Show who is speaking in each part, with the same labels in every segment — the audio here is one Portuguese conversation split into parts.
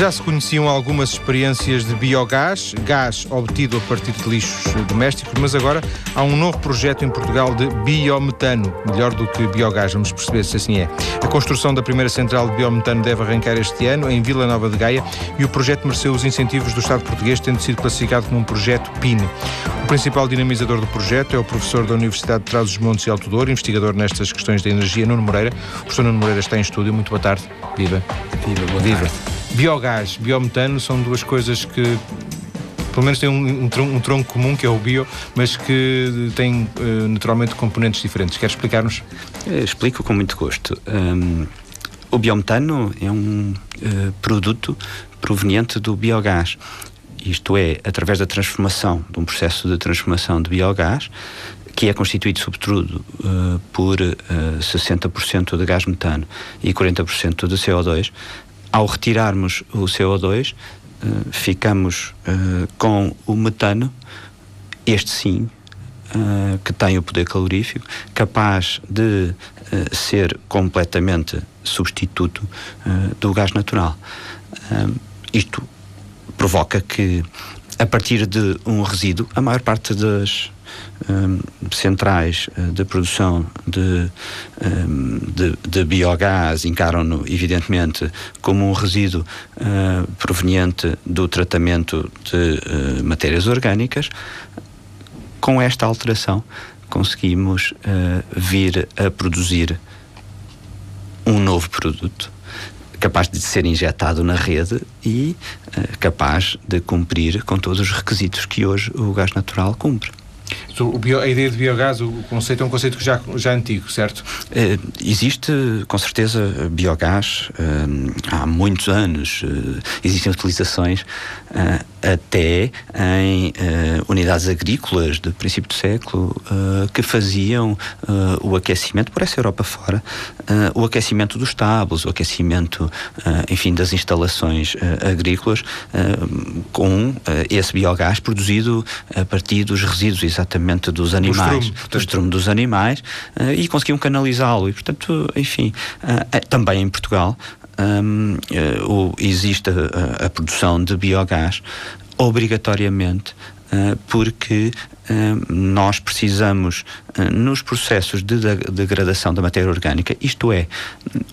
Speaker 1: Já se conheciam algumas experiências de biogás, gás obtido a partir de lixos domésticos, mas agora há um novo projeto em Portugal de biometano, melhor do que biogás, vamos perceber se assim é. A construção da primeira central de biometano deve arrancar este ano em Vila Nova de Gaia e o projeto mereceu os incentivos do Estado português, tendo sido classificado como um projeto PIN. O principal dinamizador do projeto é o professor da Universidade de Trás-os-Montes e Alto Douro, investigador nestas questões da energia, Nuno Moreira. O professor Nuno Moreira está em estúdio. Muito boa tarde. Viva.
Speaker 2: Viva, boa Viva. Tarde.
Speaker 1: Biogás, biometano são duas coisas que pelo menos têm um, um, tronco, um, tronco comum que é o bio, mas que têm uh, naturalmente componentes diferentes. Quer explicar-nos?
Speaker 2: Explico com muito gosto. Um, o biometano é um uh, produto proveniente do biogás. Isto é, através da transformação, de um processo de transformação de biogás, que é constituído, sobretudo, uh, por uh, 60% de gás metano e 40% de CO2, ao retirarmos o CO2, uh, eh, ficamos uh, com o metano, este sim, uh, que tem o poder calorífico, capaz de ser completamente substituto do gás natural. isto provoca que, a partir de um resíduo, a maior parte das centrais uh, de produção de, um, de, de, biogás encaram-no, evidentemente, como um resíduo uh, proveniente do tratamento de uh, matérias orgânicas. Com esta alteração, conseguimos vir a produzir um novo produto capaz de ser injetado na rede e uh, capaz de cumprir com todos os requisitos que hoje o gás natural cumpre.
Speaker 1: A ideia de biogás, o conceito é um conceito já, já antigo, certo?
Speaker 2: Uh, existe, com certeza, biogás uh, há muitos anos. Uh, existem utilizações até em unidades agrícolas do princípio do século que faziam o aquecimento, por essa Europa fora, o aquecimento dos estábulos, o aquecimento, enfim, das instalações agrícolas com esse biogás produzido a partir dos resíduos exatamente dos animais, do estrume, estrume dos animais, uh, e conseguiam canalizá-lo. E, portanto, enfim, uh, também em Portugal um, uh, existe a, a, produção de biogás obrigatoriamente porque nós precisamos, nos processos de degradação da matéria orgânica, isto é,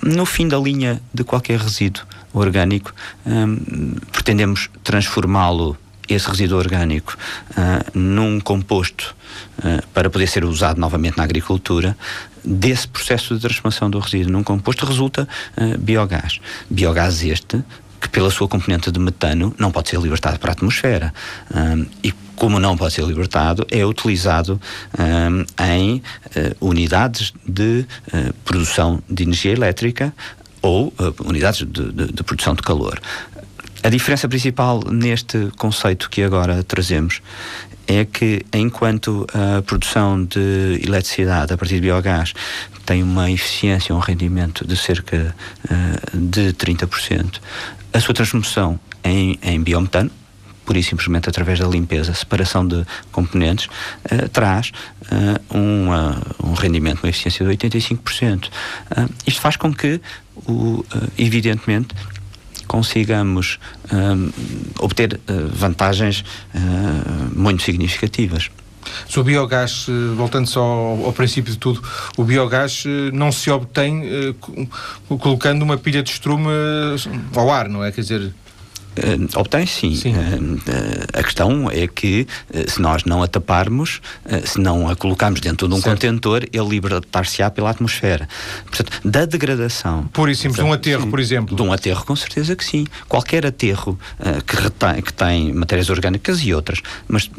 Speaker 2: no fim da linha de qualquer resíduo orgânico, pretendemos transformá-lo esse resíduo orgânico uh, num composto uh, para poder ser usado novamente na agricultura, desse processo de transformação do resíduo num composto resulta uh, biogás. Biogás este que pela sua componente de metano não pode ser libertado para a atmosfera e como não pode ser libertado é utilizado em unidades de produção de energia elétrica ou unidades de, de, de produção de calor. A diferença principal neste conceito que agora trazemos é que, enquanto a produção de eletricidade a partir de biogás tem uma eficiência, um rendimento de cerca uh, de 30%, a sua transformação em, em biometano, pura e simplesmente através da limpeza, separação de componentes, uh, traz uh, um, uh, um rendimento, uma eficiência de 85%. isto faz com que, o, evidentemente, consigamos um, obter uh, vantagens uh, muito significativas.
Speaker 1: Se o biogás, eh, voltando só ao, princípio de tudo, o biogás não se obtém colocando uma pilha de estrume ao ar, não é? Quer dizer,
Speaker 2: Uh, obtém sim. sim. Uh, uh, a questão é que se nós não a taparmos, se não a colocarmos dentro de um certo. contentor, ele libertar-se-á pela atmosfera. Portanto, da degradação.
Speaker 1: Por isso, de um aterro,
Speaker 2: sim,
Speaker 1: por exemplo.
Speaker 2: De um aterro, com certeza que sim. Qualquer aterro que, retém, que tem matérias orgânicas e outras, mas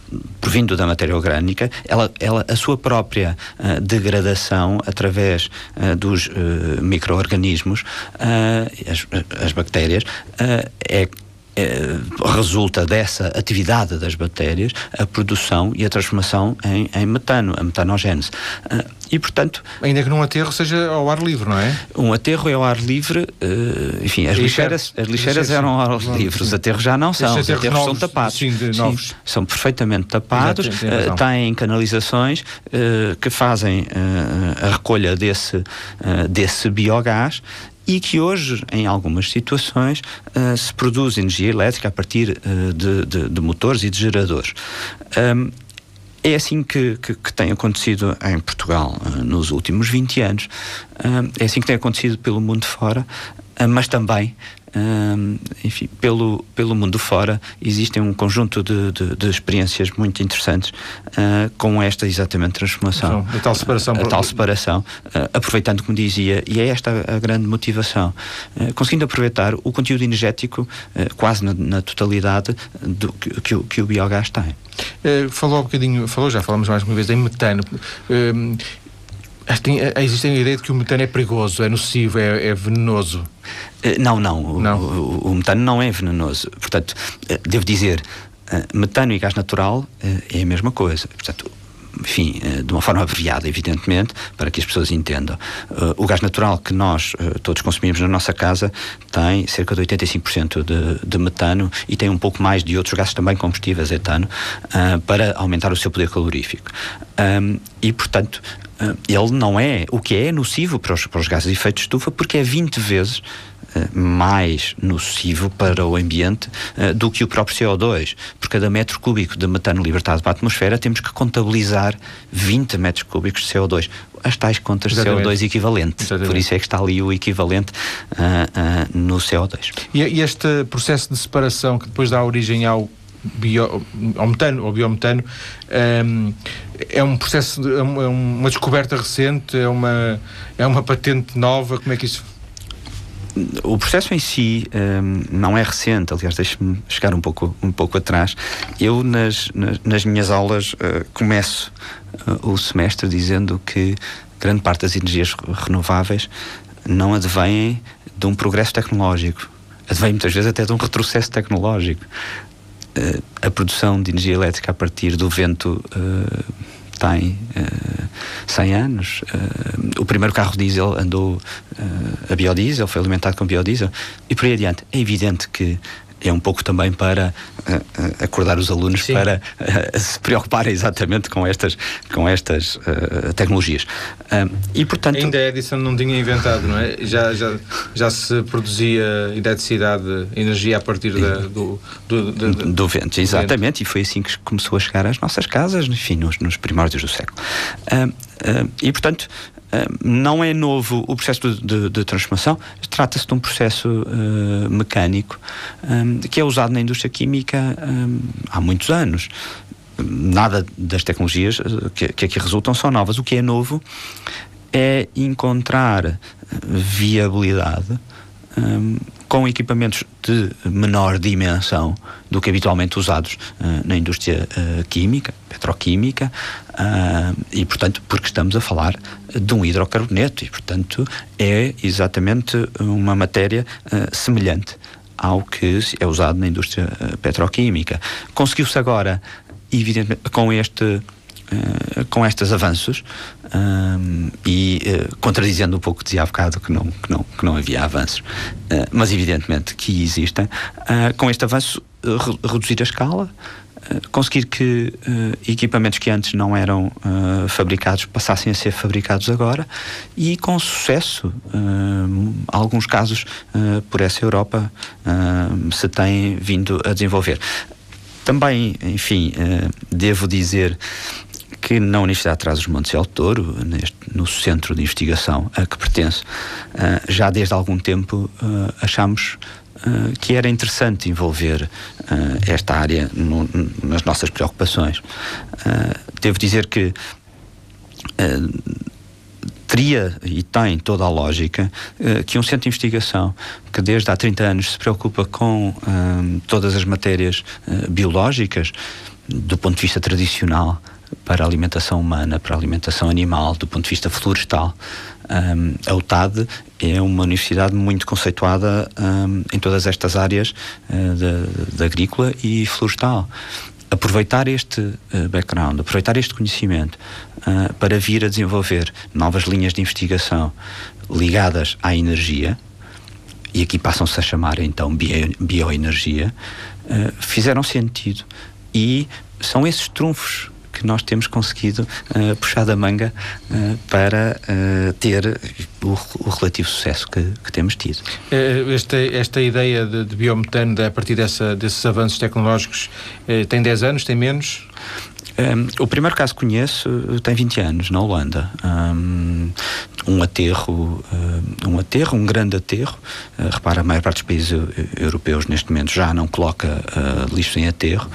Speaker 2: provindo da matéria orgânica, ela, ela a sua própria degradação através dos micro-organismos, as, as bactérias, é eh, resulta dessa atividade das bactérias a produção e a transformação em, em metano, a metanogênese. Uh, e, portanto...
Speaker 1: Ainda que num aterro seja ao ar livre, não é?
Speaker 2: Um aterro é ao ar livre, uh, enfim, as lixeiras, as lixeiras eram ao ar livre, os aterros já não são, os aterros novos, são tapados.
Speaker 1: Sim, sim,
Speaker 2: são perfeitamente tapados, Exato, têm canalizações que fazem a recolha desse, desse biogás e que hoje, em algumas situações, uh, se produz energia elétrica a partir uh, de, de, de, motores e de geradores. Um, é assim que, que, que, tem acontecido em Portugal uh, nos últimos 20 anos, é assim que tem acontecido pelo mundo fora, mas também enfim, pelo, pelo mundo fora, existem um conjunto de, de, de experiências muito interessantes uh, com esta exatamente transformação.
Speaker 1: Então, a tal separação.
Speaker 2: A, a tal separação, uh, aproveitando, como dizia, e é esta a, grande motivação, uh, conseguindo aproveitar o conteúdo energético quase na, na, totalidade do, que, que, o, que o biogás tem.
Speaker 1: falou um bocadinho, falou, já falamos mais uma vez em metano. Tem, existe a ideia de que o metano é perigoso, é nocivo, é, é venenoso.
Speaker 2: Eh, não, não. não. O, o, o, metano não é venenoso. Portanto, eh, devo dizer, eh, metano e gás natural é a mesma coisa. Portanto, enfim, de uma forma abreviada, evidentemente, para que as pessoas entendam. O gás natural que nós todos consumimos na nossa casa tem cerca de 85% de, de metano e tem um pouco mais de outros gases também combustíveis, etano, para aumentar o seu poder calorífico. E, portanto, ele não é o que é nocivo para os, para os gases de efeito de estufa, porque é 20 vezes eh, mais nocivo para o ambiente uh, do que o próprio CO2. Por cada metro cúbico de metano libertado para a atmosfera, temos que contabilizar 20 metros cúbicos de CO2. As tais contas de CO2 equivalente. Exatamente. Por isso é que está ali o equivalente uh, uh, no CO2.
Speaker 1: E, e este processo de separação que depois dá origem ao bio, ao metano, ao biometano, um, é um processo, de, é uma descoberta recente, é uma, é uma patente nova, como é que isso
Speaker 2: o processo em si um, não é recente, aliás, deixe-me chegar um pouco, um pouco atrás. Eu, nas, nas, nas minhas aulas, uh, começo uh, o semestre dizendo que grande parte das energias renováveis não advêm de um progresso tecnológico, advém muitas vezes até de um retrocesso tecnológico. Uh, a produção de energia elétrica a partir do vento tem uh, 100 anos. Uh, o primeiro carro diesel andou uh, a biodiesel, foi alimentado com biodiesel e por aí adiante. É evidente que é um pouco também para uh, acordar os alunos Sim. para uh, se preocuparem exatamente com estas, com estas uh, tecnologias. e portanto
Speaker 1: ainda a Edison não tinha inventado, não é? Já já, já se produzia eletricidade, energia a partir da, do, do, do,
Speaker 2: do, do vento, exatamente, vento. e foi assim que começou a chegar às nossas casas, enfim, nos, nos primórdios do século. e portanto não é novo o processo de, de, de transformação, trata-se de um processo uh, mecânico um, que é usado na indústria química um, há muitos anos. Nada das tecnologias eh, que, aqui resultam são novas. O que é novo é encontrar viabilidade um, com equipamentos de menor dimensão do que habitualmente usados uh, na indústria uh, química, petroquímica, uh, e portanto, porque estamos a falar de um hidrocarboneto, e portanto é exatamente uma matéria semelhante ao que é usado na indústria petroquímica. Conseguiu-se agora, evidentemente, com este Uh, com estes avanços um, e uh, contradizendo um pouco dizia há bocado que não, que não, que não havia avanços, uh, mas evidentemente que existem, com este avanço re reduzir a escala, conseguir que equipamentos que antes não eram fabricados passassem a ser fabricados agora e com sucesso, alguns casos por essa Europa se têm vindo a desenvolver. Também, enfim, devo dizer que na Universidade de os montes El Touro, neste, no centro de investigação a que pertence, uh, já desde algum tempo uh, achamos uh, que era interessante envolver esta área no, nas nossas preocupações. devo dizer que teria e tem toda a lógica que um centro de investigação que desde há 30 anos se preocupa com todas as matérias biológicas, do ponto de vista tradicional, para a alimentação humana, para a alimentação animal, do ponto de vista florestal. Um, a UTAD é uma universidade muito conceituada um, em todas estas áreas uh, de, de, agrícola e florestal. Aproveitar este uh, background, aproveitar este conhecimento uh, para vir a desenvolver novas linhas de investigação ligadas à energia, e aqui passam-se a chamar então bio, bioenergia, fizeram sentido e são esses trunfos que nós temos conseguido uh, puxar da manga uh, para uh, ter o, o, relativo sucesso que, que temos tido.
Speaker 1: Esta, esta ideia de, de biometano, a partir dessa, desses avanços tecnológicos, tem 10 anos, tem menos?
Speaker 2: Um, o primeiro caso que conheço tem 20 anos, na Holanda. Um, um aterro, um aterro, um grande aterro. Uh, repara, a maior parte dos países europeus neste momento já não coloca uh, lixo em aterro.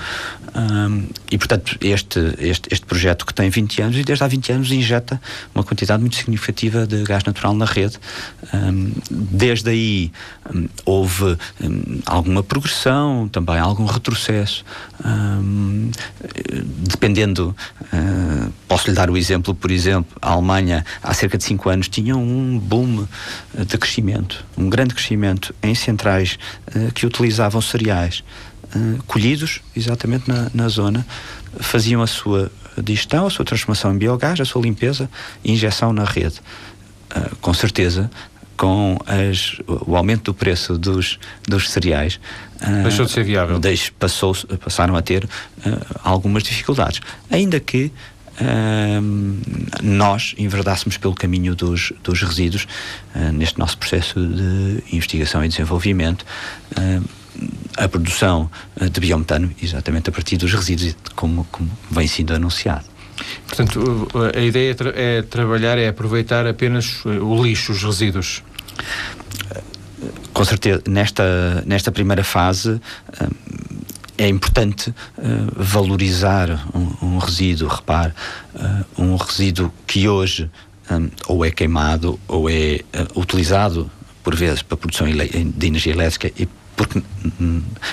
Speaker 2: Um, e, portanto, este, este, este projeto que tem 20 anos e desde há 20 anos injeta uma quantidade muito significativa de gás natural na rede. Um, desde aí um, houve alguma progressão, também algum retrocesso. dependendo, uh, posso lhe dar o exemplo, por exemplo, a Alemanha há cerca de 5 anos tinha um boom de crescimento, um grande crescimento em centrais uh, que utilizavam cereais. Eh, colhidos exatamente na, na zona, faziam a sua digestão, a sua transformação em biogás, a sua limpeza e injeção na rede. Uh, com certeza, com as, o aumento do preço dos, dos cereais.
Speaker 1: Uh, Deixou de ser viável.
Speaker 2: Deixe, passou, passaram a ter uh, algumas dificuldades. Ainda que nós enverdássemos pelo caminho dos, dos resíduos neste nosso processo de investigação e desenvolvimento a produção eh, de biometano exatamente a partir dos resíduos, como, como vem sendo anunciado.
Speaker 1: Portanto, a ideia é, tra é trabalhar, é aproveitar apenas eh, o lixo, os resíduos.
Speaker 2: Com certeza, nesta, nesta primeira fase eh, é importante valorizar um, um resíduo. Repare, um resíduo que hoje ou é queimado ou é utilizado por vezes para a produção de energia elétrica e porque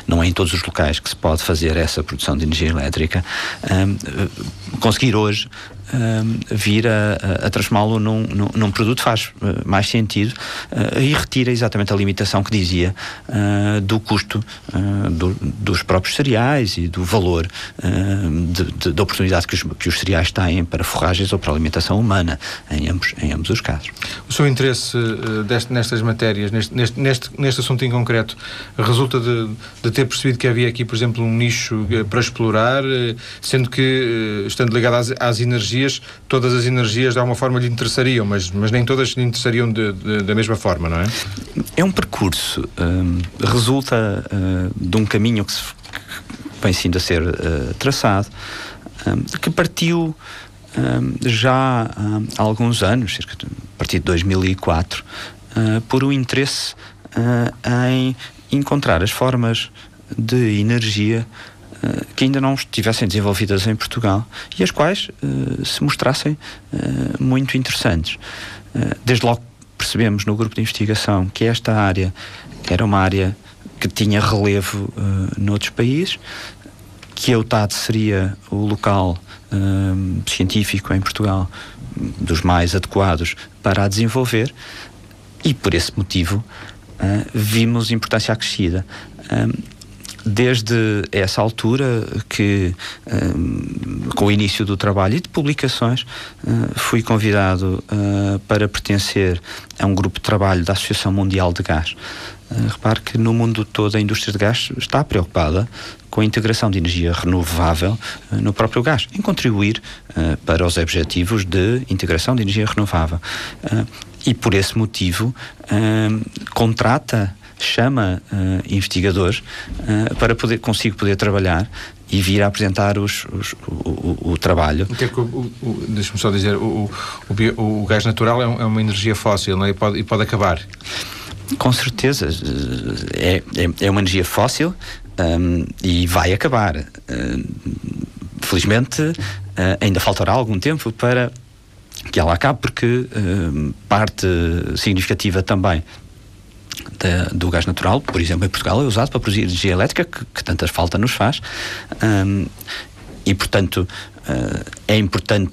Speaker 2: não é em todos os locais que se pode fazer essa produção de energia elétrica, um, conseguir hoje um, vir a, a transformá-lo num, num, num, produto faz uh, mais sentido uh, e retira exatamente a limitação que dizia uh, do custo do, dos próprios cereais e do valor da oportunidade que os, que os cereais têm para forragens ou para alimentação humana, em ambos, em ambos os casos.
Speaker 1: O seu interesse deste, nestas matérias, neste, neste, neste, neste assunto em concreto, resulta de, de ter percebido que havia aqui, por exemplo, um nicho para explorar, sendo que, estando ligado às, às energias, energias, todas as energias de alguma forma lhe interessariam, mas, mas nem todas lhe interessariam de, de, da mesma forma, não é?
Speaker 2: É um percurso, um, resulta uh, de um caminho que, se, que vem sido a ser uh, traçado, que partiu já há alguns anos, cerca de, a partir de 2004, uh, por um interesse em encontrar as formas de energia que ainda não estivessem desenvolvidas em Portugal e as quais uh, se mostrassem uh, muito interessantes. desde logo percebemos no grupo de investigação que esta área era uma área que tinha relevo uh, noutros países, que a UTAD seria o local científico em Portugal dos mais adequados para a desenvolver e por esse motivo vimos importância acrescida desde essa altura que, um, com o início do trabalho e de publicações, uh, fui convidado uh, para pertencer a um grupo de trabalho da Associação Mundial de Gás. Repare que no mundo todo a indústria de gás está preocupada com a integração de energia renovável no próprio gás, em contribuir para os objetivos de integração de energia renovável. e por esse motivo contrata chama uh, investigadores uh, para poder consigo poder trabalhar e vir a apresentar os, os o, o, o, trabalho.
Speaker 1: É Deixa-me só dizer, o, o, o gás natural é, um, é, uma energia fóssil não é? e, pode, e pode acabar.
Speaker 2: Com certeza. É, é, é uma energia fóssil um, e vai acabar. Uh, felizmente, uh, ainda faltará algum tempo para que ela acabe, porque uh, parte significativa também da, do gás natural, por exemplo, em Portugal, é usado para produzir energia elétrica, que, que tanta falta nos faz. Um, e, portanto, uh, é importante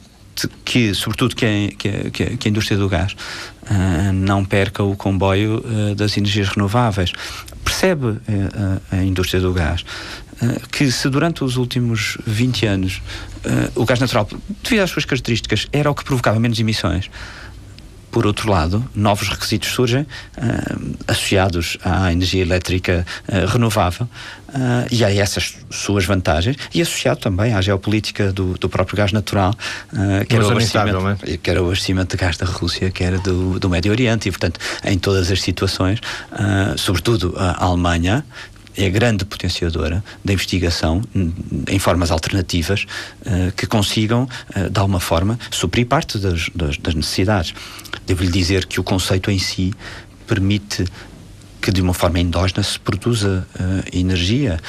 Speaker 2: que, sobretudo, que a, que a, que a indústria do gás uh, não perca o comboio uh, das energias renováveis. Percebe a indústria do gás que se durante os últimos 20 anos o gás natural, devido às suas características, era o que provocava menos emissões, por outro lado, novos requisitos surgem associados à energia elétrica renovável e a essas suas vantagens e associado também à geopolítica do, do próprio gás natural, quer, o abastecimento, é? quer o abastecimento de gás da Rússia, quer do, do Médio Oriente e, portanto, em todas as situações, sobretudo a Alemanha, é a grande potenciadora da investigação em formas alternativas uh, que consigam, uh, de alguma forma, suprir parte das, das, das necessidades. Devo-lhe dizer que o conceito em si permite que de uma forma endógena se produza uh, energia,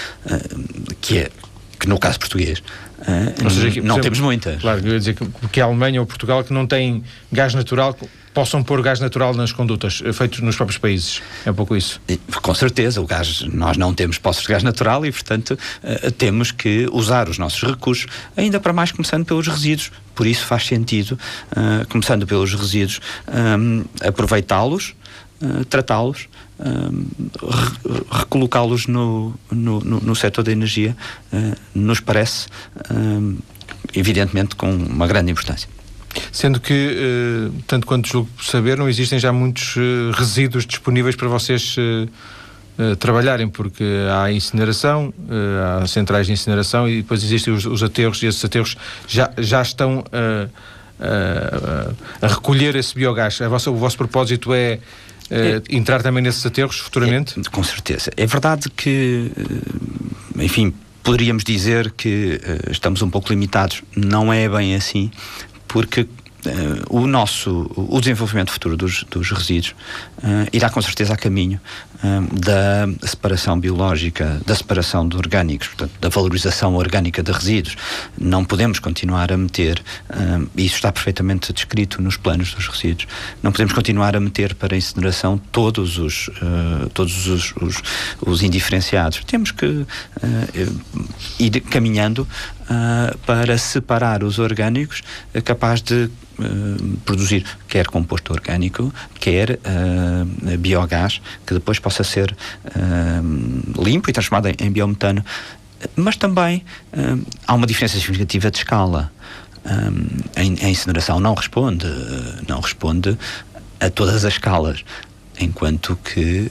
Speaker 2: que é que no caso português uh, seja, que, não exemplo, temos muita.
Speaker 1: Claro, eu ia dizer que, que a Alemanha ou Portugal que não têm gás natural possam pôr gás natural nas condutas, eh, feitos nos próprios países. É um pouco isso.
Speaker 2: Com certeza, o gás, nós não temos poços de gás natural e, portanto, uh, temos que usar os nossos recursos, ainda para mais começando pelos resíduos. Por isso faz sentido, uh, começando pelos resíduos, aproveitá-los, uh, tratá-los, recolocá-los no, no, no, setor da energia, nos parece, evidentemente, com uma grande importância.
Speaker 1: Sendo que, uh, tanto quanto julgo saber, não existem já muitos uh, resíduos disponíveis para vocês uh, trabalharem, porque há incineração, há centrais de incineração e depois existem os, os aterros, e esses aterros já, já estão a recolher esse biogás. Vossa, o vosso propósito é é. entrar também nesses aterros futuramente?
Speaker 2: É, com certeza. É verdade que, enfim, poderíamos dizer que uh, estamos um pouco limitados. Não é bem assim, porque Uh, o nosso o desenvolvimento futuro dos, dos resíduos uh, irá com certeza a caminho uh, da separação biológica, da separação de orgânicos, portanto, da valorização orgânica de resíduos. Não podemos continuar a meter, e isso está perfeitamente descrito nos planos dos resíduos, não podemos continuar a meter para a incineração todos os, todos os, os, os, indiferenciados. Temos que ir caminhando para separar os orgânicos capaz de uh, produzir quer composto orgânico, quer uh, biogás, que depois possa ser uh, limpo e transformado em, biometano. Mas também há uma diferença significativa de escala. a incineração não responde, não responde a todas as escalas enquanto que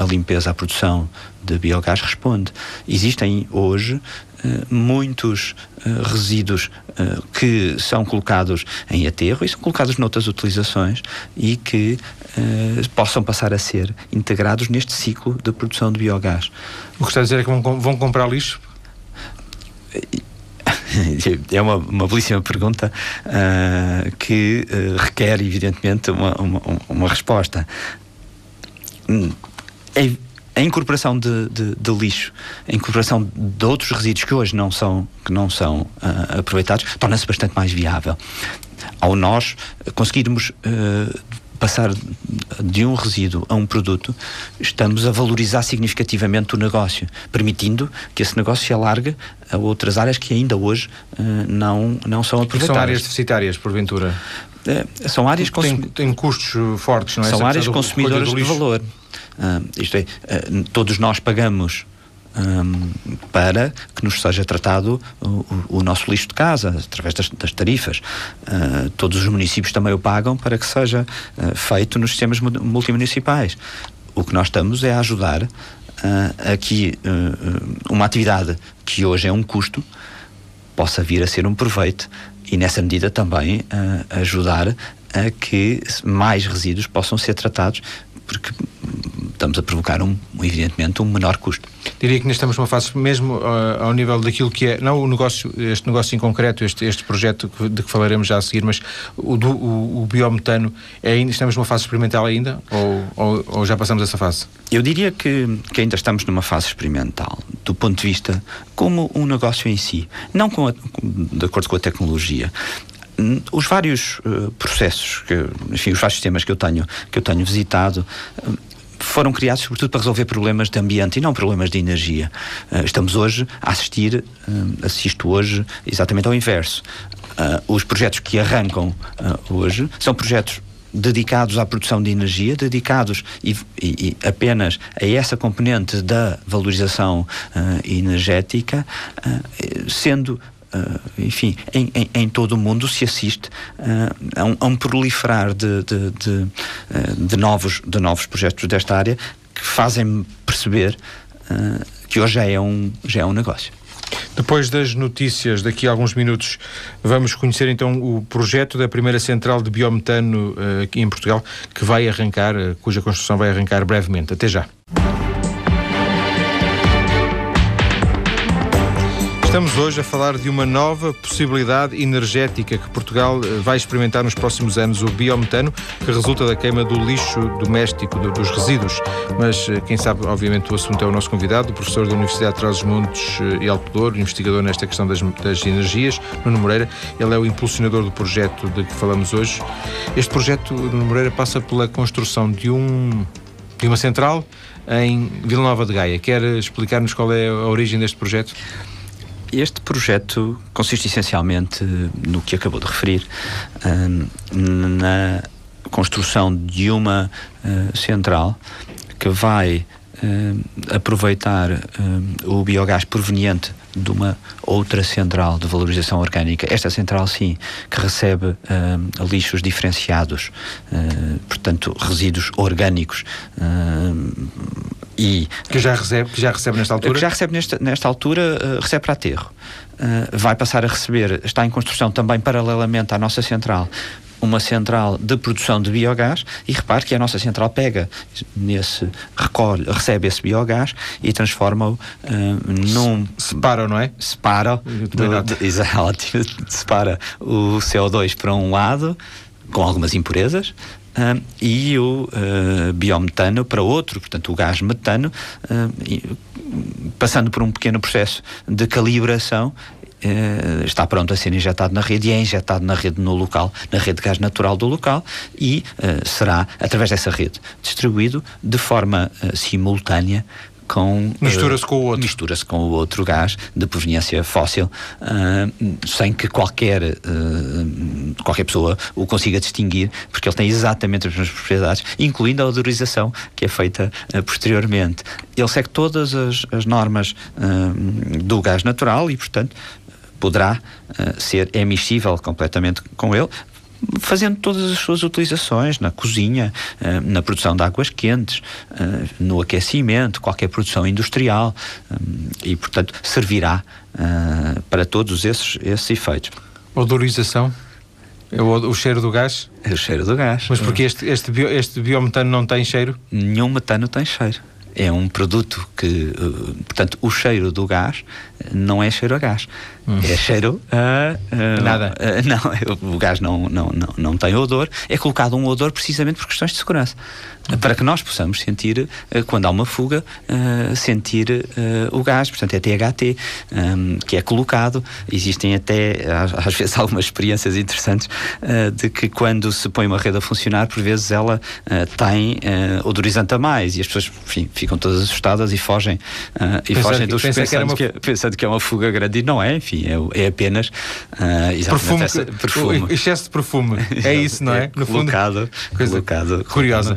Speaker 2: a limpeza, a produção de biogás responde. Existem hoje eh, muitos uh, resíduos uh, que são colocados em aterro e são colocados noutras utilizações e que possam passar a ser integrados neste ciclo de produção de biogás.
Speaker 1: O que está a dizer é que vão, vão comprar lixo?
Speaker 2: é uma, uma belíssima pergunta uh, que uh, requer, evidentemente, uma, uma, uma resposta. Hum, é, a incorporação de, de, de, lixo, a incorporação de outros resíduos que hoje não são, que não são uh, aproveitados, torna-se bastante mais viável. Ao nós conseguirmos uh, passar de um resíduo a um produto, estamos a valorizar significativamente o negócio, permitindo que esse negócio se alargue a outras áreas que ainda hoje uh, não, não são aproveitadas.
Speaker 1: são áreas deficitárias, porventura?
Speaker 2: são áreas
Speaker 1: têm, têm custos fortes, não é?
Speaker 2: São áreas consumidoras de valor. Uh, isto é, uh, todos nós pagamos um, para que nos seja tratado o, o, nosso lixo de casa, através das, das tarifas. Uh, todos os municípios também o pagam para que seja uh, feito nos sistemas multimunicipais. O que nós estamos é a ajudar uh, aqui uma atividade que hoje é um custo possa vir a ser um proveito e nessa medida também ajudar a que mais resíduos possam ser tratados porque estamos a provocar, um, evidentemente, um menor custo.
Speaker 1: Diria que nós estamos numa fase mesmo uh, ao nível daquilo que é, não o negócio, este negócio em concreto, este, este projeto de que falaremos já a seguir, mas o, do, o, o biometano, é ainda, estamos numa fase experimental ainda ou, ou, ou, já passamos essa fase?
Speaker 2: Eu diria que, que ainda estamos numa fase experimental, do ponto de vista como um negócio em si, não com a, de acordo com a tecnologia os vários uh, processos, que, enfim, os vários sistemas que eu tenho, que eu tenho visitado, uh, foram criados sobretudo para resolver problemas de ambiente e não problemas de energia. Uh, estamos hoje a assistir, uh, assisto hoje exatamente ao inverso. Uh, os projetos que arrancam hoje são projetos dedicados à produção de energia, dedicados e, e, e apenas a essa componente da valorização energética, sendo uh, enfim, em, em, em, todo o mundo se assiste uh, a, um, a, um, proliferar de, de, de, de, novos, de novos projetos desta área que fazem perceber que hoje já é um, já é um negócio.
Speaker 1: Depois das notícias, daqui a alguns minutos, vamos conhecer então o projeto da primeira central de biometano uh, aqui em Portugal, que vai arrancar, uh, cuja construção vai arrancar brevemente. Até já. Estamos hoje a falar de uma nova possibilidade energética que Portugal eh, vai experimentar nos próximos anos, o biometano, que resulta da queima do lixo doméstico, do, dos resíduos. Mas eh, quem sabe, obviamente, o assunto é o nosso convidado, o professor da Universidade de Trás-os-Montes eh, e Alto Douro, investigador nesta questão das, das energias, Nuno Moreira. Ele é o impulsionador do projeto de que falamos hoje. Este projeto, Nuno Moreira, passa pela construção de, um, de uma central em Vila Nova de Gaia. Quer explicar-nos qual é a origem deste projeto?
Speaker 2: Este projeto consiste essencialmente no que acabou de referir, na construção de uma uh, central que vai aproveitar uh, o biogás proveniente de uma outra central de valorização orgânica. Esta central, sim, que recebe lixos diferenciados, portanto, resíduos orgânicos
Speaker 1: e, que já recebe, que já recebe nesta altura?
Speaker 2: Que já recebe nesta, nesta altura, recebe para aterro. Vai passar a receber, está em construção também paralelamente à nossa central, uma central de produção de biogás e repare que a nossa central pega nesse, recolhe, recebe esse biogás e transforma-o uh, num...
Speaker 1: Separa, não é?
Speaker 2: Separa, exato, separa o CO2 para um lado, com algumas impurezas, uh, e o uh, biometano para outro, portanto o gás metano, e, passando por um pequeno processo de calibração Uh, está pronto a ser injetado na rede e é injetado na rede no local, na rede de gás natural do local e uh, será, através dessa rede, distribuído de forma uh, simultânea com
Speaker 1: mistura-se uh, com o outro.
Speaker 2: mistura-se com o outro gás de proveniência fóssil uh, sem que qualquer uh, qualquer pessoa o consiga distinguir porque ele tem exatamente as mesmas propriedades incluindo a odorização que é feita posteriormente. Ele segue todas as, as normas do gás natural e portanto poderá ser emissível completamente com ele fazendo todas as suas utilizações na cozinha, eh, na produção de águas quentes, eh, no aquecimento, qualquer produção industrial e, portanto, servirá para todos esses, esses efeitos.
Speaker 1: Odorização? É o, o, cheiro do gás?
Speaker 2: É o cheiro do gás.
Speaker 1: Mas porque este, este, bio, este biometano não tem cheiro?
Speaker 2: Nenhum metano tem cheiro é um produto que, portanto, o cheiro do gás não é cheiro a gás. Hum. É cheiro a.
Speaker 1: Uh, Nada.
Speaker 2: Uh, não, o gás não, não, não, não tem odor. É colocado um odor precisamente por questões de segurança. Para que nós possamos sentir, uh, quando há uma fuga, sentir o gás. Portanto, é THT um, que é colocado. Existem até, às, vezes, algumas experiências interessantes de que quando se põe uma rede a funcionar, por vezes ela tem odorizante a mais e as pessoas enfim, ficam todas assustadas e fogem, e fogem dos pensando, que, pensando que é uma fuga grande e não é, enfim, é, é apenas
Speaker 1: perfume, essa, perfume. Excesso de perfume. É isso, não é?
Speaker 2: é no colocado, fundo, coisa colocado
Speaker 1: curiosa.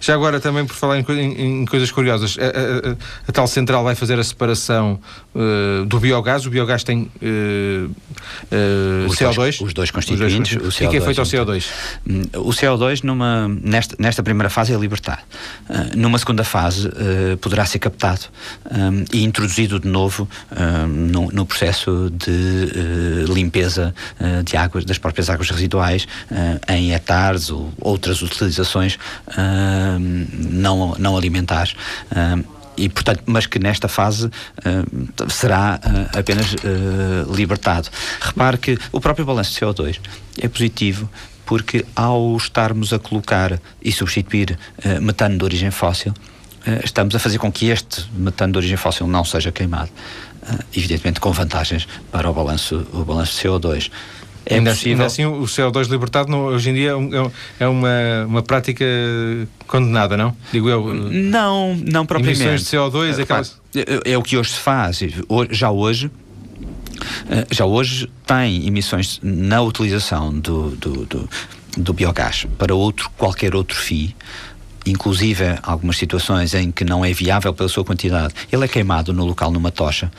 Speaker 1: Já agora, também por falar em, em, em coisas curiosas, a, a, a, tal central vai fazer a separação uh, do biogás. O biogás tem uh, CO2.
Speaker 2: Dois, os dois constituintes.
Speaker 1: O, CO2, o que é feito ao CO2?
Speaker 2: Hum, o CO2, numa, nesta, nesta primeira fase, é libertado. numa segunda fase, poderá ser captado um, e introduzido de novo um, no, no processo de uh, limpeza uh, de águas, das próprias águas residuais uh, em hectares ou outras utilizações não, não alimentares e portanto, mas que nesta fase uh, será uh, apenas uh, libertado. Repare que o próprio balanço de CO2 é positivo porque ao estarmos a colocar e substituir metano de origem fóssil, estamos a fazer com que este metano de origem fóssil não seja queimado. Ah, evidentemente com vantagens para o balanço, o balanço de CO2.
Speaker 1: É ainda, possível... ainda assim, o CO2 libertado não, hoje em dia é, é uma, uma prática condenada, não? Digo eu.
Speaker 2: Não, não propriamente.
Speaker 1: Emissões de CO2,
Speaker 2: é, aquelas... é, é o que hoje se faz. Já hoje ah, já hoje tem emissões na utilização do, do, do, do biogás para outro, qualquer outro fim inclusive algumas situações em que não é viável pela sua quantidade, ele é queimado no local numa tocha.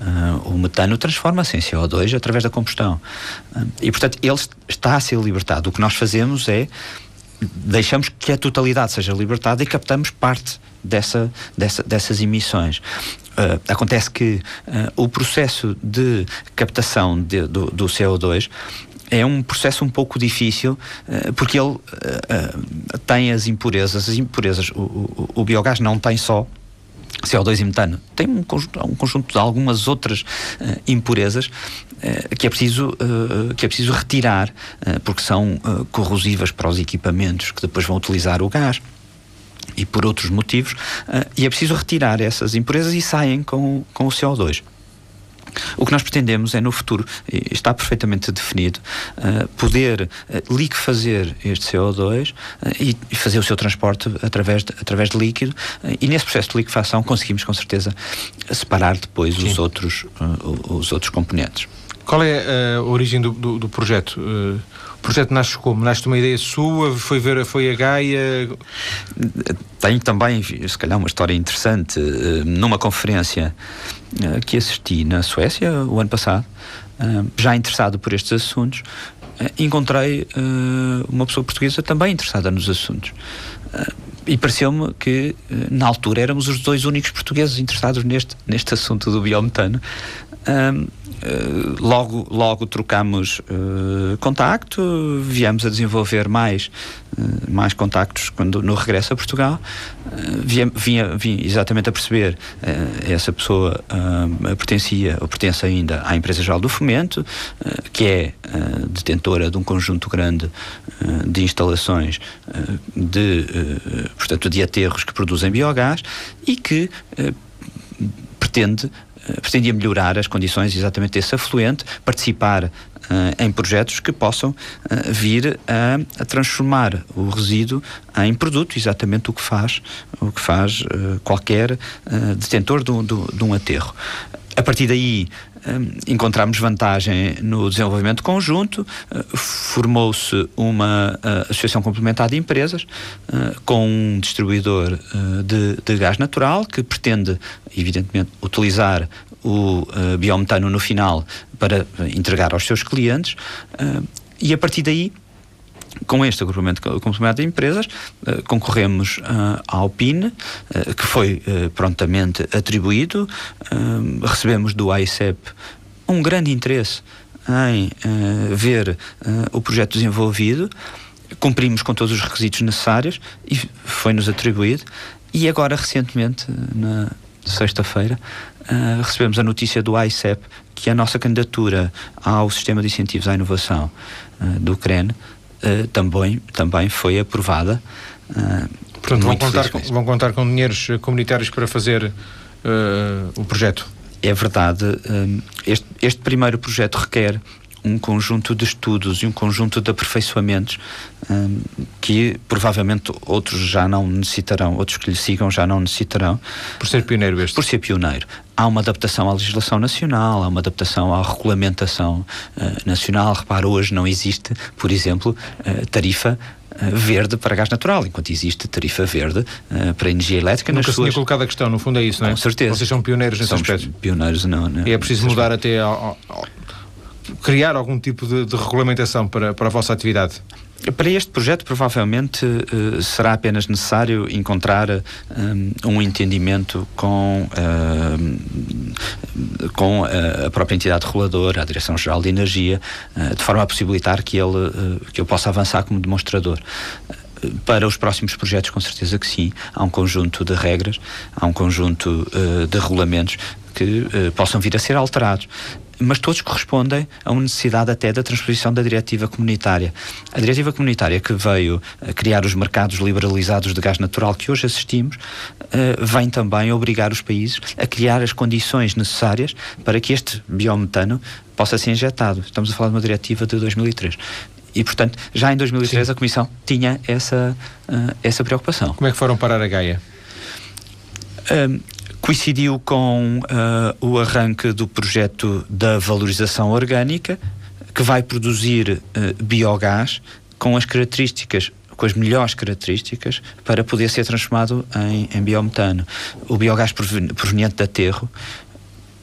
Speaker 2: Uh, o metano transforma-se em CO2 através da combustão. Uh, e, portanto, ele está a ser libertado. O que nós fazemos é deixamos que a totalidade seja libertada e captamos parte dessa, dessa, dessas emissões. Uh, acontece que uh, o processo de captação de, do, do, CO2 é um processo um pouco difícil uh, porque ele tem as impurezas. As impurezas, o, o, o biogás não tem só CO2 e metano. Tem um conjunto, um conjunto de algumas outras uh, impurezas uh, que, é preciso, uh, que é preciso retirar, porque são corrosivas para os equipamentos que depois vão utilizar o gás e por outros motivos, e é preciso retirar essas impurezas e saem com, com o CO2. O que nós pretendemos é, no futuro, está perfeitamente definido, uh, poder uh, liquefazer este CO2 uh, e, fazer o seu transporte através de, através de líquido. E nesse processo de liquefação conseguimos, com certeza, separar depois os outros, os outros componentes.
Speaker 1: Qual é a origem do, do, do projeto? Projeto nasce como? Nasce uma ideia sua? Foi ver, foi a Gaia?
Speaker 2: Tem também, se calhar, uma história interessante. Eh, numa conferência eh, que assisti na Suécia o ano passado, eh, já interessado por estes assuntos, encontrei uma pessoa portuguesa também interessada nos assuntos. E pareceu-me que, na altura, éramos os dois únicos portugueses interessados neste, neste assunto do biometano. Eh, logo, logo trocamos uh, contacto, viemos a desenvolver mais, uh, mais contactos quando, no regresso a Portugal. Via, vinha, vinha, exatamente a perceber essa pessoa pertencia ou pertence ainda à Empresa Geral do Fomento, que é detentora de um conjunto grande de instalações de, portanto, de aterros que produzem biogás e que pretende pretendia melhorar as condições exatamente desse afluente, participar uh, em projetos que possam uh, vir a, transformar o resíduo em produto, exatamente o que faz, o que faz qualquer detentor de, de, de um aterro. A partir daí, um, encontramos vantagem no desenvolvimento conjunto, uh, formou-se uma uh, associação complementar de empresas com um distribuidor de, de, gás natural que pretende, evidentemente, utilizar o biometano no final para entregar aos seus clientes. E a partir daí com este agrupamento complementar de empresas, uh, concorremos uh, ao PIN, uh, que foi prontamente atribuído. recebemos do AICEP um grande interesse em ver o projeto desenvolvido. Cumprimos com todos os requisitos necessários e foi-nos atribuído. E agora, recentemente, na sexta-feira, recebemos a notícia do AICEP que a nossa candidatura ao Sistema de Incentivos à Inovação do CREN uh, também, também foi aprovada.
Speaker 1: Uh, Portanto, vão contar, com, vão contar com dinheiros comunitários para fazer uh, o projeto?
Speaker 2: É verdade. Este, este primeiro projeto requer um conjunto de estudos e um conjunto de aperfeiçoamentos um, que provavelmente outros já não necessitarão, outros que lhe sigam já não necessitarão.
Speaker 1: Por ser pioneiro este?
Speaker 2: Por ser pioneiro. Há uma adaptação à legislação nacional, há uma adaptação à regulamentação uh, nacional. Repara, hoje não existe, por exemplo, uh, tarifa uh, verde para gás natural, enquanto existe tarifa verde uh, para energia elétrica.
Speaker 1: Nunca se tinha colocado a questão, no fundo é isso, não é?
Speaker 2: Com certeza.
Speaker 1: Vocês são pioneiros nesse
Speaker 2: Somos
Speaker 1: aspecto.
Speaker 2: pioneiros, não, não
Speaker 1: E é preciso mudar até ao, ao, criar algum tipo de, de regulamentação para, para a vossa atividade?
Speaker 2: Para este projeto, provavelmente uh, será apenas necessário encontrar um, um entendimento com, uh, com a própria entidade reguladora, a Direção-Geral de Energia, uh, de forma a possibilitar que ele, que ele possa avançar como demonstrador para os próximos projetos, com certeza que sim. Há um conjunto de regras, há um conjunto uh, de regulamentos que uh, possam vir a ser alterados mas todos correspondem a uma necessidade até da transposição da diretiva comunitária. A diretiva comunitária que veio a criar os mercados liberalizados de gás natural que hoje assistimos, uh, vem também obrigar os países a criar as condições necessárias para que este biometano possa ser injetado. Estamos a falar de uma diretiva de 2003. E, portanto, já em 2003 Sim. a Comissão tinha essa, uh, essa preocupação.
Speaker 1: Como é que foram parar a Gaia?
Speaker 2: Uh, coincidiu com uh, o arranque do projeto da valorização orgânica, que vai produzir biogás com as características com as melhores características para poder ser transformado em, em biometano. O biogás proveniente de aterro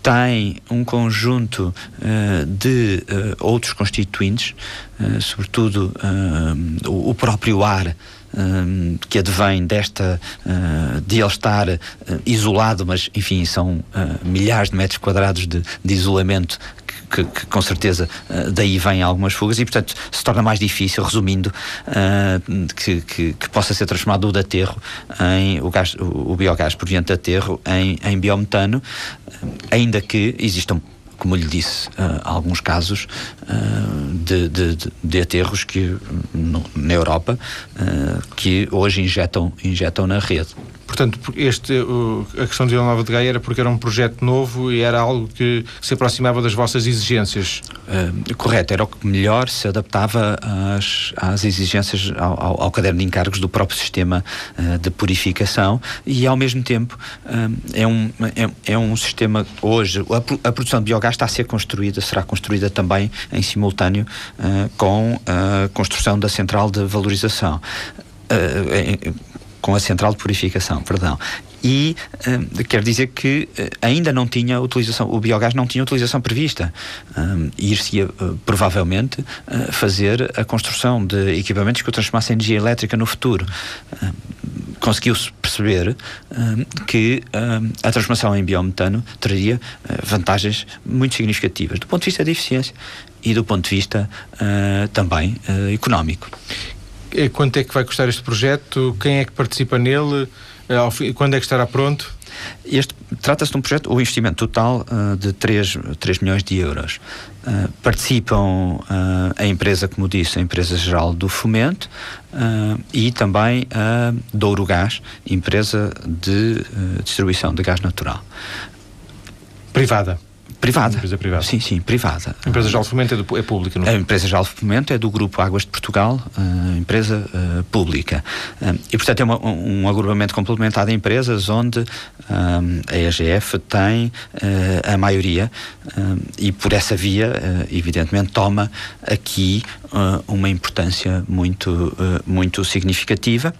Speaker 2: tem um conjunto uh, de uh, outros constituintes, uh, sobretudo o, o, próprio ar. Que advém desta de ele estar isolado, mas enfim são milhares de metros quadrados de, de isolamento que, que, com certeza daí vêm algumas fugas e, portanto, se torna mais difícil, resumindo, que, que, que, possa ser transformado o de aterro em o, gás, o, o biogás proveniente de aterro em, em biometano, ainda que existam como lhe disse, uh, alguns casos uh, de, de, de, aterros que, no, na Europa uh, que hoje injetam, injetam na rede.
Speaker 1: Portanto, este, a questão de Vila Nova de Gaia era porque era um projeto novo e era algo que se aproximava das vossas exigências.
Speaker 2: Uh, correto, era o que melhor se adaptava às, às exigências, ao, ao, caderno de encargos do próprio sistema uh, de purificação e, ao mesmo tempo, uh, é, um, é, é, um sistema. Hoje, a, a, produção de biogás está a ser construída, será construída também em simultâneo com a construção da central de valorização com a central de purificação, perdão. E uh, quer dizer que uh, ainda não tinha utilização, o biogás não tinha utilização prevista. Um, e ir-se-ia uh, provavelmente fazer a construção de equipamentos que o transformassem em energia elétrica no futuro. Conseguiu-se perceber que a transformação em biometano teria vantagens muito significativas do ponto de vista da eficiência e do ponto de vista também económico.
Speaker 1: Quanto é que vai custar este projeto? Quem é que participa nele? Eh, quando é que estará pronto?
Speaker 2: Este trata-se de um projeto, o investimento total uh, de 3, 3 milhões de euros. Uh, participam uh, a empresa, como disse, a empresa geral do Fomento e também a Douro Gás, empresa de distribuição de gás natural.
Speaker 1: Privada?
Speaker 2: Privada.
Speaker 1: Empresa privada.
Speaker 2: Sim, sim, privada.
Speaker 1: A empresa de Fomento é, do, é pública, não é?
Speaker 2: A empresa de Fomento é do Grupo Águas de Portugal, uh, empresa uh, pública. Uh, e, portanto, é uma, um, agrupamento complementar de empresas onde a EGF tem a maioria e, por essa via, evidentemente, toma aqui uma importância muito, muito significativa.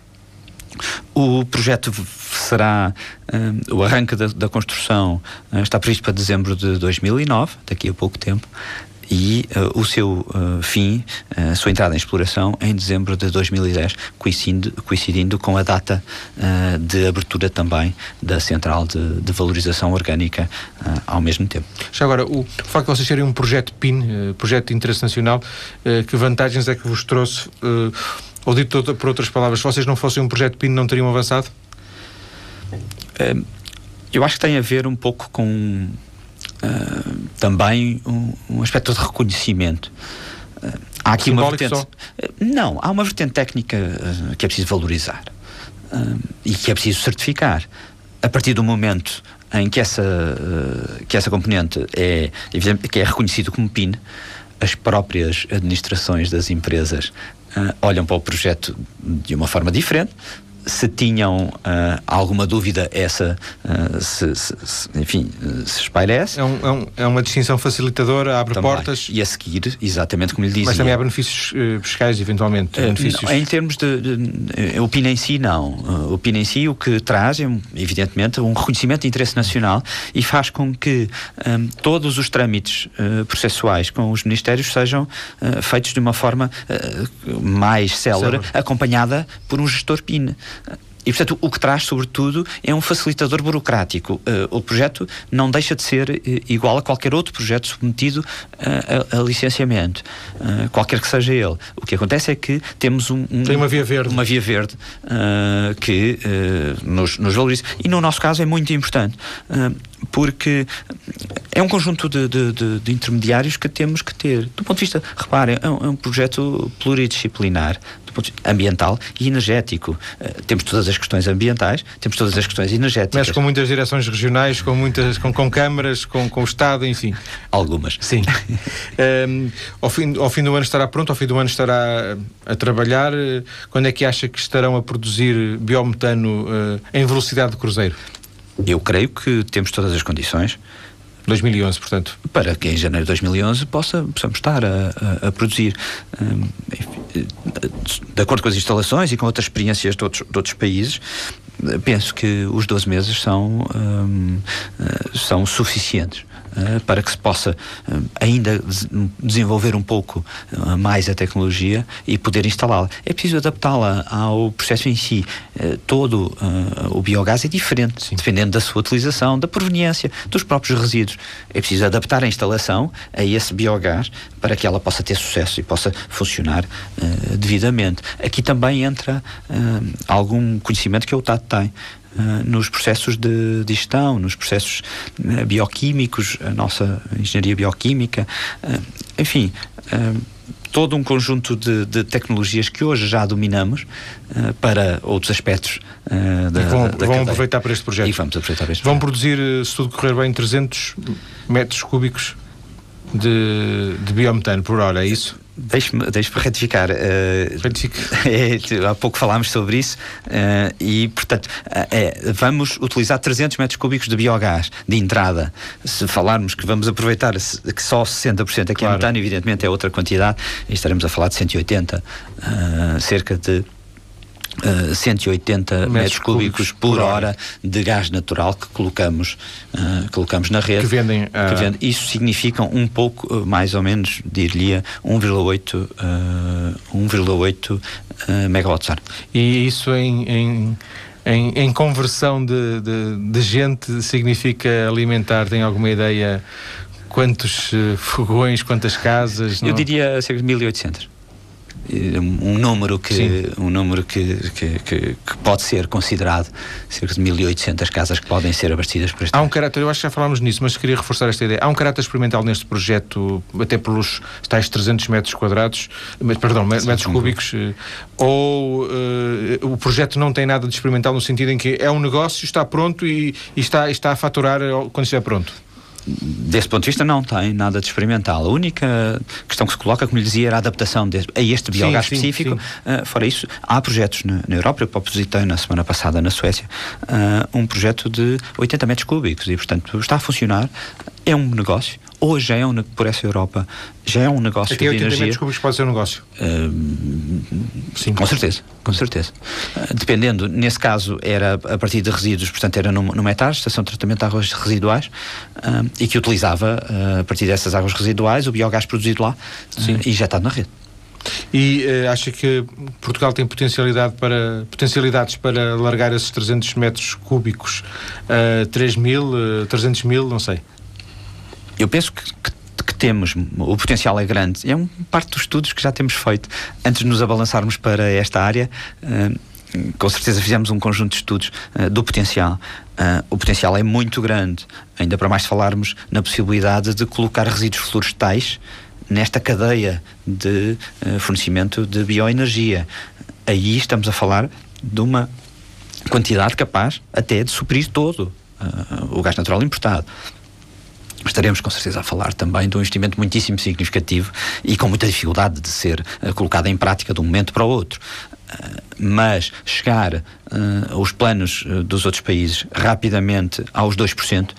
Speaker 2: O projeto será uh, o arranque da, da construção uh, está previsto para dezembro de 2009, daqui a pouco tempo, e uh, o seu uh, fim, a sua entrada em exploração em dezembro de 2010, coincidindo, coincidindo com a data de abertura também da central de, de valorização orgânica ao mesmo tempo.
Speaker 1: Já agora, o, facto de vocês serem um projeto PIN, projeto de interesse nacional, que vantagens é que vos trouxe? Ou dito por outras palavras, se vocês não fossem um projeto PIN, não teriam avançado?
Speaker 2: eu acho que tem a ver um pouco com uh, também um, um, aspecto de reconhecimento. Uh, há aqui
Speaker 1: Simbólico
Speaker 2: uma vertente.
Speaker 1: Só?
Speaker 2: não, há uma vertente técnica que é preciso valorizar e que é preciso certificar. A partir do momento em que essa, que essa componente é, que é reconhecido como PIN, as próprias administrações das empresas olham para o projeto de uma forma diferente, se tinham uh, alguma dúvida, essa uh, se, se, se, enfim, se esparece.
Speaker 1: É, um, é, um, é, uma distinção facilitadora, abre também. portas.
Speaker 2: E a seguir, exatamente como lhe dizia.
Speaker 1: Mas também há benefícios uh, fiscais, eventualmente. benefícios...
Speaker 2: Não, em termos de, de, de. O PIN em si, não. o PIN em si, o que traz é, evidentemente, um reconhecimento de interesse nacional e faz com que um, todos os trâmites processuais com os ministérios sejam feitos de uma forma mais célere, acompanhada por um gestor PIN. E, portanto, o que traz, sobretudo, é um facilitador burocrático. Uh, o projeto não deixa de ser uh, igual a qualquer outro projeto submetido uh, a, a, licenciamento, qualquer que seja ele. O que acontece é que temos um, um
Speaker 1: Tem uma via verde.
Speaker 2: Uma via verde que nos, nos valoriza. E no nosso caso é muito importante porque é um conjunto de, de, de, de, intermediários que temos que ter. Do ponto de vista, reparem, é um, é um projeto pluridisciplinar, do ponto de vista ambiental e energético. Uh, temos todas as questões ambientais, temos todas as questões energéticas.
Speaker 1: Mas com muitas direções regionais, com muitas, com, com câmaras, com, com o Estado, enfim.
Speaker 2: Algumas.
Speaker 1: Sim. um, ao, fim, ao fim do ano estará pronto, ao fim do ano estará a, a trabalhar. Quando é que acha que estarão a produzir biometano uh, em velocidade de cruzeiro?
Speaker 2: Eu creio que temos todas as condições
Speaker 1: 2011, portanto.
Speaker 2: Para que em janeiro de 2011 possa, possamos estar a, a, a produzir. Um, de acordo com as instalações e com outras experiências de outros, de outros países, penso que os 12 meses são, um, são suficientes. Eh, para que se possa uh, ainda desenvolver um pouco uh, mais a tecnologia e poder instalá-la. É preciso adaptá-la ao processo em si. todo o biogás é diferente, Sim. dependendo da sua utilização, da proveniência, dos próprios resíduos. É preciso adaptar a instalação a esse biogás para que ela possa ter sucesso e possa funcionar devidamente. Aqui também entra algum conhecimento que o TAT tem. Uh, nos processos de, de gestão, nos processos uh, bioquímicos, a nossa engenharia bioquímica, uh, enfim, todo um conjunto de, de, tecnologias que hoje já dominamos para outros aspectos da,
Speaker 1: e vão,
Speaker 2: da
Speaker 1: vão aproveitar para este projeto.
Speaker 2: E vamos aproveitar para este
Speaker 1: Vão projeto. produzir, se tudo correr bem, 300 metros cúbicos de, de biometano por hora, é isso?
Speaker 2: Deixe-me deixe retificar. Uh, é, há pouco falámos sobre isso uh, e, portanto, uh, é, vamos utilizar 300 metros cúbicos de biogás de entrada. Se falarmos que vamos aproveitar que só 60% aqui claro. é metano, evidentemente é outra quantidade, e estaremos a falar de 180, cerca de Uh, 180 metros, metros cúbicos, por, por hora, hora de gás natural que colocamos, uh, colocamos na rede.
Speaker 1: Que vendem. Uh... Que vendem.
Speaker 2: Isso significa um pouco, mais ou menos, diria 1,8 1,8 megawatts hora.
Speaker 1: E isso em, em... Em, em, conversão de, de, de, gente significa alimentar? Tem alguma ideia quantos fogões, quantas casas?
Speaker 2: Eu diria cerca de 1800 um número que um número que, que, que, que, pode ser considerado cerca de 1800 casas que podem ser abastecidas por este
Speaker 1: Há um caráter, eu acho que já falámos nisso, mas queria reforçar esta ideia. Há um caráter experimental neste projeto, até pelos tais 300 metros quadrados, mas, perdão, Sim, metros cúbicos, eh, ou uh, o projeto não tem nada de experimental no sentido em que é um negócio, está pronto e, e está, está a faturar quando estiver pronto?
Speaker 2: Desse ponto de vista, não tem nada de experimental. A única questão que se coloca, como lhe dizia, era a adaptação de, a este biogás sim, específico. Sim, sim. Uh, fora isso, há projetos na, na Europa, eu propositei na semana passada na Suécia, uh, um projeto de 80 metros cúbicos e, portanto, está a funcionar. É um negócio, hoje já é um, por essa Europa, já é um negócio
Speaker 1: Até
Speaker 2: de
Speaker 1: 80
Speaker 2: energia.
Speaker 1: metros cúbicos pode ser um negócio? Uh,
Speaker 2: sim. Com certeza, com certeza. Uh, dependendo, nesse caso era a partir de resíduos, portanto era no, no METAR, Estação de Tratamento de Águas Residuais, uh, e que utilizava, a partir dessas águas residuais, o biogás produzido lá e injetado na rede.
Speaker 1: E uh, acha que Portugal tem potencialidade para, potencialidades para largar esses 300 metros cúbicos, uh, 3 mil, uh, 300 mil, não sei?
Speaker 2: Eu penso que, que, que, temos, o potencial é grande. É um parte dos estudos que já temos feito antes de nos abalançarmos para esta área. Uh, com certeza fizemos um conjunto de estudos uh, do potencial. Uh, o potencial é muito grande, ainda para mais falarmos na possibilidade de colocar resíduos florestais nesta cadeia de fornecimento de bioenergia. Aí estamos a falar de uma quantidade capaz até de suprir todo o gás natural importado. Estaremos com certeza a falar também de um investimento muitíssimo significativo e com muita dificuldade de ser uh, colocado em prática de um momento para o outro. Uh, mas chegar uh, aos planos dos outros países rapidamente aos 2%,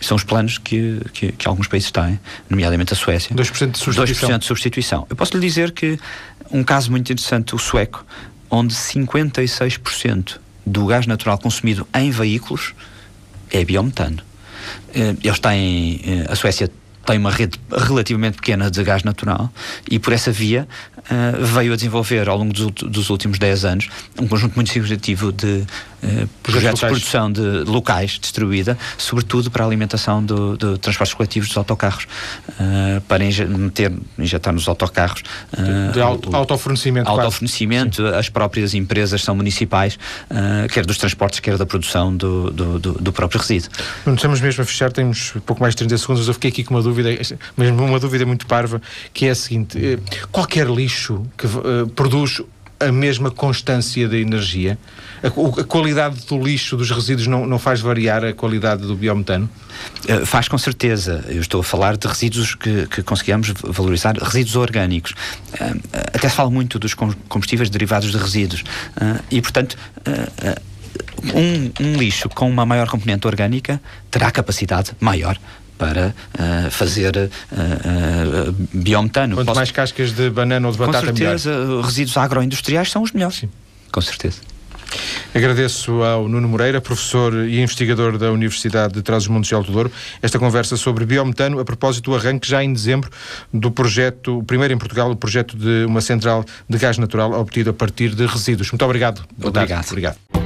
Speaker 2: são os planos que, que, que, alguns países têm, nomeadamente a Suécia.
Speaker 1: 2% de substituição.
Speaker 2: 2% de substituição. Eu posso lhe dizer que um caso muito interessante, o sueco, onde 56% do gás natural consumido em veículos é biometano. Eh, eles têm, eh, a Suécia tem uma rede relativamente pequena de gás natural e por essa via uh, veio a desenvolver ao longo dos, dos, últimos 10 anos um conjunto muito significativo de uh, projetos de produção de locais distribuída, sobretudo para a alimentação do, do transportes coletivos dos autocarros, uh, para inje meter, injetar nos autocarros
Speaker 1: de auto, autofornecimento.
Speaker 2: Autofornecimento, as próprias empresas são municipais, quer dos transportes, quer da produção do, do, do, do próprio resíduo.
Speaker 1: Não estamos mesmo a fechar, temos pouco mais de 30 segundos, eu fiquei aqui com uma dúvida, mesmo uma dúvida muito parva, que é a seguinte: eh, qualquer lixo que uh, produz a mesma constância da energia? A, a, qualidade do lixo, dos resíduos, não, não faz variar a qualidade do biometano?
Speaker 2: Uh, faz com certeza. Eu estou a falar de resíduos que, que conseguimos valorizar, resíduos orgânicos. Até se fala muito dos combustíveis derivados de resíduos. E, portanto, um, um lixo com uma maior componente orgânica terá capacidade maior para uh, fazer uh, biometano.
Speaker 1: Quanto
Speaker 2: Posso...
Speaker 1: mais cascas de banana ou de batata,
Speaker 2: Com certeza,
Speaker 1: melhor.
Speaker 2: resíduos agroindustriais são os melhores. Sim. Com certeza.
Speaker 1: Agradeço ao Nuno Moreira, professor e investigador da Universidade de Trás-os-Montes de Alto Douro, esta conversa sobre biometano a propósito do arranque já em dezembro do projeto, o primeiro em Portugal, o projeto de uma central de gás natural obtido a partir de resíduos. Muito obrigado.
Speaker 2: Obrigado. Obrigado.